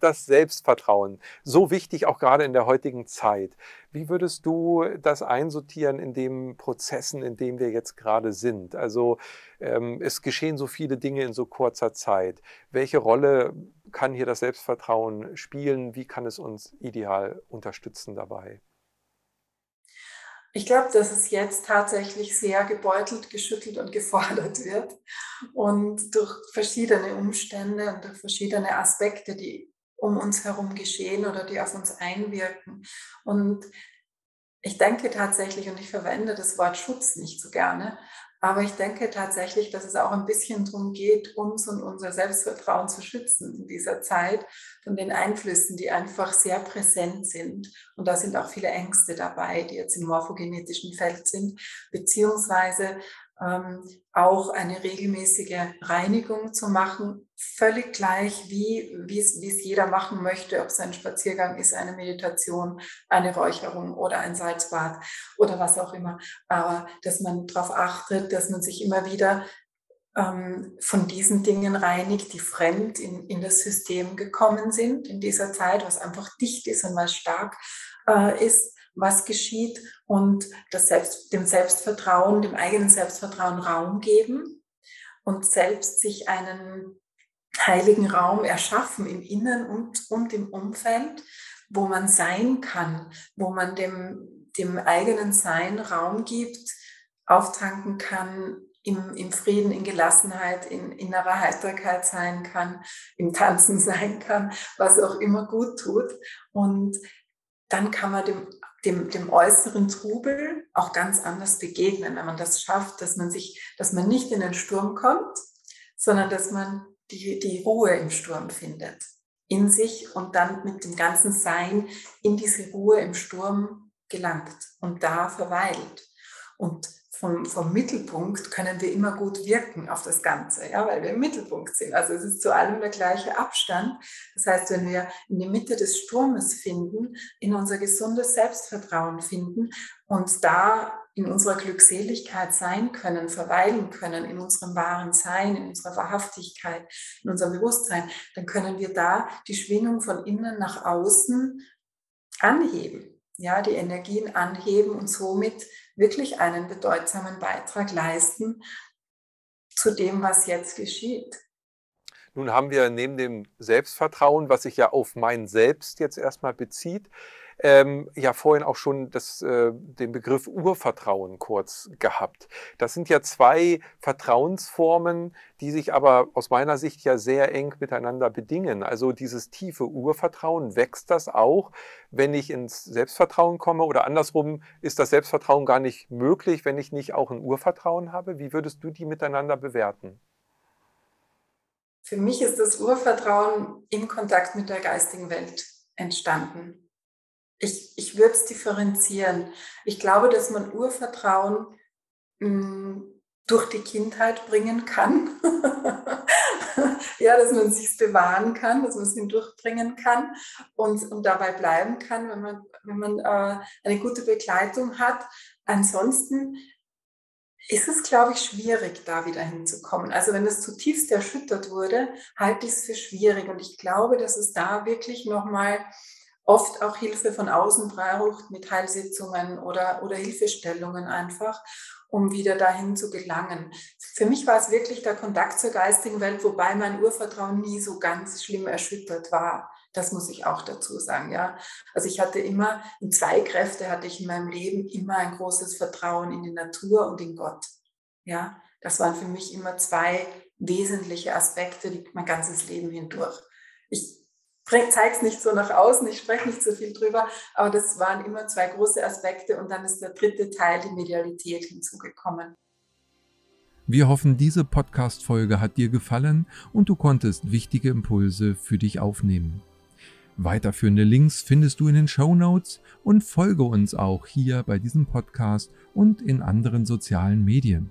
das Selbstvertrauen. So wichtig auch gerade in der heutigen Zeit. Wie würdest du das einsortieren in den Prozessen, in denen wir jetzt gerade sind? Also ähm, es geschehen so viele Dinge in so kurzer Zeit. Welche Rolle kann hier das Selbstvertrauen spielen? Wie kann es uns ideal unterstützen dabei? Ich glaube, dass es jetzt tatsächlich sehr gebeutelt, geschüttelt und gefordert wird. Und durch verschiedene Umstände und durch verschiedene Aspekte, die um uns herum geschehen oder die auf uns einwirken. Und ich denke tatsächlich, und ich verwende das Wort Schutz nicht so gerne, aber ich denke tatsächlich, dass es auch ein bisschen darum geht, uns und unser Selbstvertrauen zu schützen in dieser Zeit von den Einflüssen, die einfach sehr präsent sind. Und da sind auch viele Ängste dabei, die jetzt im morphogenetischen Feld sind, beziehungsweise ähm, auch eine regelmäßige Reinigung zu machen, völlig gleich, wie, es jeder machen möchte, ob es ein Spaziergang ist, eine Meditation, eine Räucherung oder ein Salzbad oder was auch immer. Aber dass man darauf achtet, dass man sich immer wieder ähm, von diesen Dingen reinigt, die fremd in, in das System gekommen sind in dieser Zeit, was einfach dicht ist und was stark äh, ist was geschieht und Selbst, dem Selbstvertrauen, dem eigenen Selbstvertrauen Raum geben und selbst sich einen heiligen Raum erschaffen im Innen und, und im Umfeld, wo man sein kann, wo man dem, dem eigenen Sein Raum gibt, auftanken kann, im, im Frieden, in Gelassenheit, in innerer Heiterkeit sein kann, im Tanzen sein kann, was auch immer gut tut. Und dann kann man dem dem, dem äußeren Trubel auch ganz anders begegnen, wenn man das schafft, dass man sich, dass man nicht in den Sturm kommt, sondern dass man die, die Ruhe im Sturm findet in sich und dann mit dem ganzen Sein in diese Ruhe im Sturm gelangt und da verweilt. Und vom, vom Mittelpunkt können wir immer gut wirken auf das Ganze, ja, weil wir im Mittelpunkt sind. Also es ist zu allem der gleiche Abstand. Das heißt, wenn wir in die Mitte des Sturmes finden, in unser gesundes Selbstvertrauen finden und da in unserer Glückseligkeit sein können, verweilen können, in unserem wahren Sein, in unserer Wahrhaftigkeit, in unserem Bewusstsein, dann können wir da die Schwingung von innen nach außen anheben ja, die Energien anheben und somit wirklich einen bedeutsamen Beitrag leisten zu dem, was jetzt geschieht. Nun haben wir neben dem Selbstvertrauen, was sich ja auf mein Selbst jetzt erstmal bezieht, ähm, ja vorhin auch schon das, äh, den Begriff Urvertrauen kurz gehabt. Das sind ja zwei Vertrauensformen, die sich aber aus meiner Sicht ja sehr eng miteinander bedingen. Also dieses tiefe Urvertrauen, wächst das auch, wenn ich ins Selbstvertrauen komme oder andersrum ist das Selbstvertrauen gar nicht möglich, wenn ich nicht auch ein Urvertrauen habe? Wie würdest du die miteinander bewerten? Für mich ist das Urvertrauen im Kontakt mit der geistigen Welt entstanden. Ich, ich würde es differenzieren. Ich glaube, dass man Urvertrauen mh, hm, durch die Kindheit bringen kann. ja, dass man sich bewahren kann, dass man es hindurchbringen kann und, und dabei bleiben kann, wenn man, wenn man äh, eine gute Begleitung hat. Ansonsten ist es, glaube ich, schwierig, da wieder hinzukommen. Also wenn es zutiefst erschüttert wurde, halte ich es für schwierig. Und ich glaube, dass es da wirklich nochmal oft auch Hilfe von außen braucht mit Heilsitzungen oder, oder Hilfestellungen einfach, um wieder dahin zu gelangen. Für mich war es wirklich der Kontakt zur geistigen Welt, wobei mein Urvertrauen nie so ganz schlimm erschüttert war. Das muss ich auch dazu sagen, ja. Also ich hatte immer, in zwei Kräfte hatte ich in meinem Leben immer ein großes Vertrauen in die Natur und in Gott. Ja, das waren für mich immer zwei wesentliche Aspekte, mein ganzes Leben hindurch. Ich zeige es nicht so nach außen, ich spreche nicht so viel drüber, aber das waren immer zwei große Aspekte und dann ist der dritte Teil, die Medialität, hinzugekommen. Wir hoffen, diese Podcast-Folge hat dir gefallen und du konntest wichtige Impulse für dich aufnehmen. Weiterführende Links findest du in den Show Notes und folge uns auch hier bei diesem Podcast und in anderen sozialen Medien.